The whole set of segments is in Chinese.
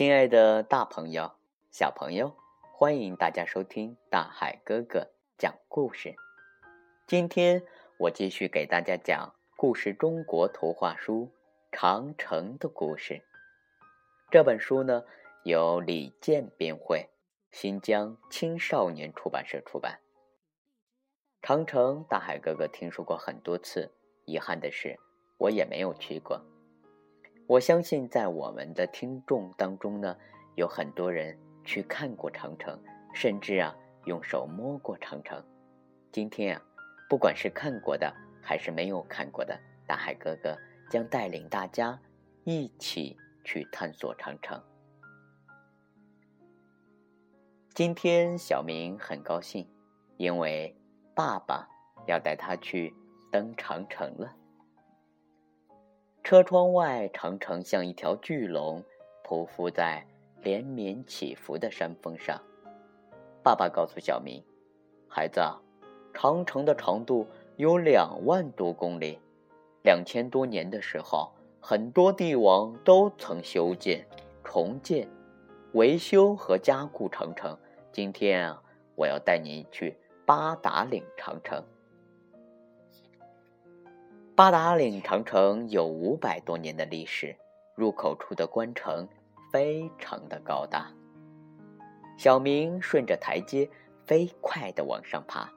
亲爱的大朋友、小朋友，欢迎大家收听大海哥哥讲故事。今天我继续给大家讲故事中国图画书《长城的故事》。这本书呢，由李健编绘，新疆青少年出版社出版。长城，大海哥哥听说过很多次，遗憾的是，我也没有去过。我相信，在我们的听众当中呢，有很多人去看过长城，甚至啊，用手摸过长城。今天啊，不管是看过的还是没有看过的，大海哥哥将带领大家一起去探索长城。今天小明很高兴，因为爸爸要带他去登长城了。车窗外，长城像一条巨龙，匍匐在连绵起伏的山峰上。爸爸告诉小明：“孩子，长城的长度有两万多公里。两千多年的时候，很多帝王都曾修建、重建、维修和加固长城。今天啊，我要带你去八达岭长城。”八达岭长城有五百多年的历史，入口处的关城非常的高大。小明顺着台阶飞快地往上爬，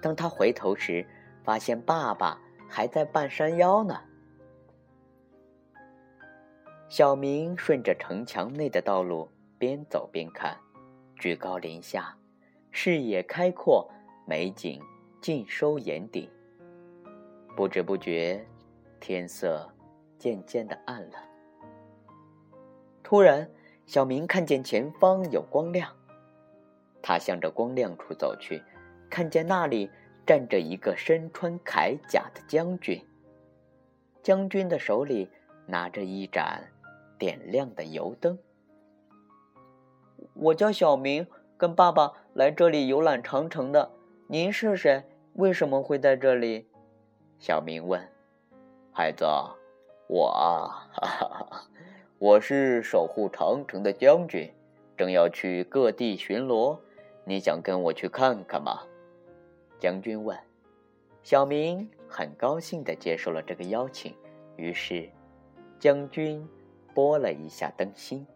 当他回头时，发现爸爸还在半山腰呢。小明顺着城墙内的道路边走边看，居高临下，视野开阔，美景尽收眼底。不知不觉，天色渐渐的暗了。突然，小明看见前方有光亮，他向着光亮处走去，看见那里站着一个身穿铠甲的将军。将军的手里拿着一盏点亮的油灯。我叫小明，跟爸爸来这里游览长城的。您是谁？为什么会在这里？小明问：“孩子，我啊，哈哈，我是守护长城的将军，正要去各地巡逻。你想跟我去看看吗？”将军问。小明很高兴地接受了这个邀请。于是，将军拨了一下灯芯，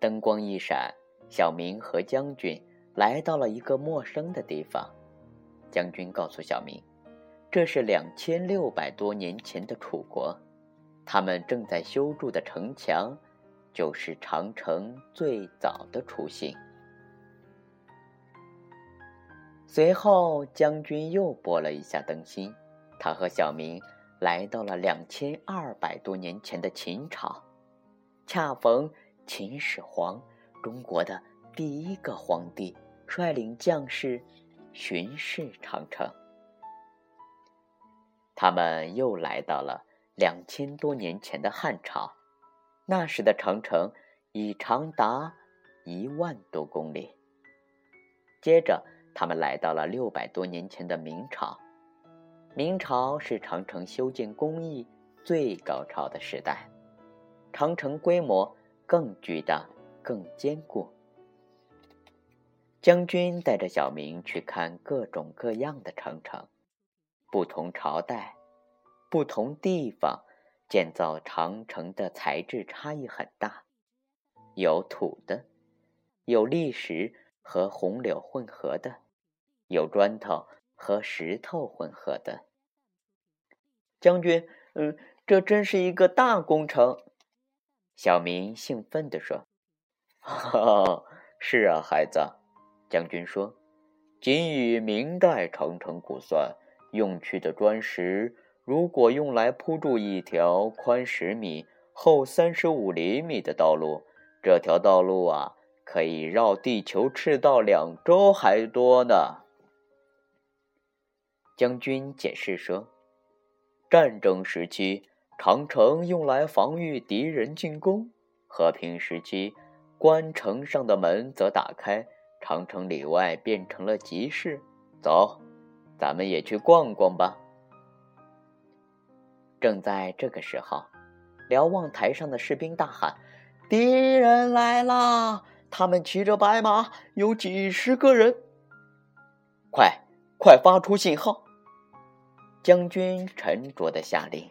灯光一闪，小明和将军来到了一个陌生的地方。将军告诉小明：“这是两千六百多年前的楚国，他们正在修筑的城墙，就是长城最早的雏形。”随后，将军又拨了一下灯芯，他和小明来到了两千二百多年前的秦朝，恰逢秦始皇，中国的第一个皇帝，率领将士。巡视长城，他们又来到了两千多年前的汉朝，那时的长城已长达一万多公里。接着，他们来到了六百多年前的明朝，明朝是长城修建工艺最高超的时代，长城规模更巨大、更坚固。将军带着小明去看各种各样的长城，不同朝代、不同地方建造长城的材质差异很大，有土的，有砾石和红柳混合的，有砖头和石头混合的。将军，嗯，这真是一个大工程。小明兴奋地说：“哈 哈，是啊，孩子。”将军说：“仅以明代长城估算，用去的砖石，如果用来铺筑一条宽十米、厚三十五厘米的道路，这条道路啊，可以绕地球赤道两周还多呢。”将军解释说：“战争时期，长城用来防御敌人进攻；和平时期，关城上的门则打开。”长城里外变成了集市，走，咱们也去逛逛吧。正在这个时候，瞭望台上的士兵大喊：“敌人来啦！他们骑着白马，有几十个人。快，快发出信号！”将军沉着的下令。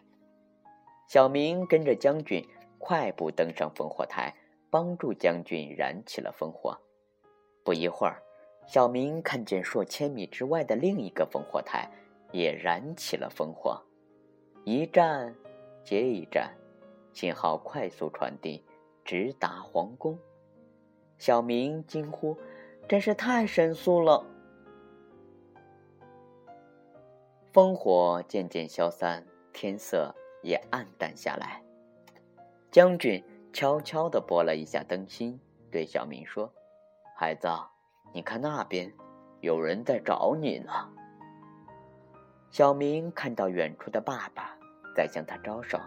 小明跟着将军快步登上烽火台，帮助将军燃起了烽火。不一会儿，小明看见数千米之外的另一个烽火台也燃起了烽火。一战接一战，信号快速传递，直达皇宫。小明惊呼：“真是太神速了！”烽火渐渐消散，天色也暗淡下来。将军悄悄地拨了一下灯芯，对小明说：“孩子，你看那边，有人在找你呢。”小明看到远处的爸爸。在向他招手。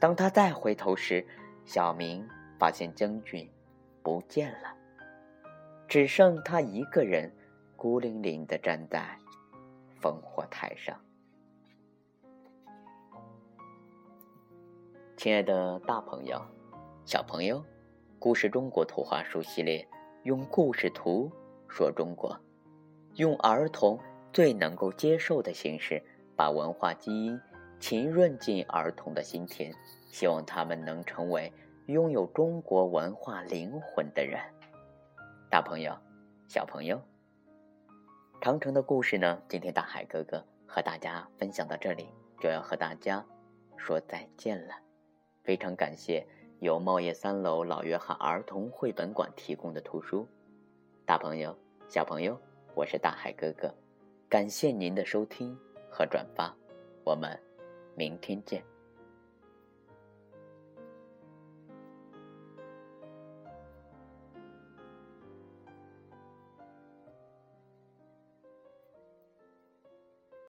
当他再回头时，小明发现将军不见了，只剩他一个人孤零零的站在烽火台上。亲爱的，大朋友、小朋友，故事中国图画书系列，用故事图说中国，用儿童最能够接受的形式，把文化基因。浸润进儿童的心田，希望他们能成为拥有中国文化灵魂的人。大朋友、小朋友，长城的故事呢？今天大海哥哥和大家分享到这里，就要和大家说再见了。非常感谢由茂业三楼老约翰儿童绘本馆提供的图书。大朋友、小朋友，我是大海哥哥，感谢您的收听和转发，我们。明天见。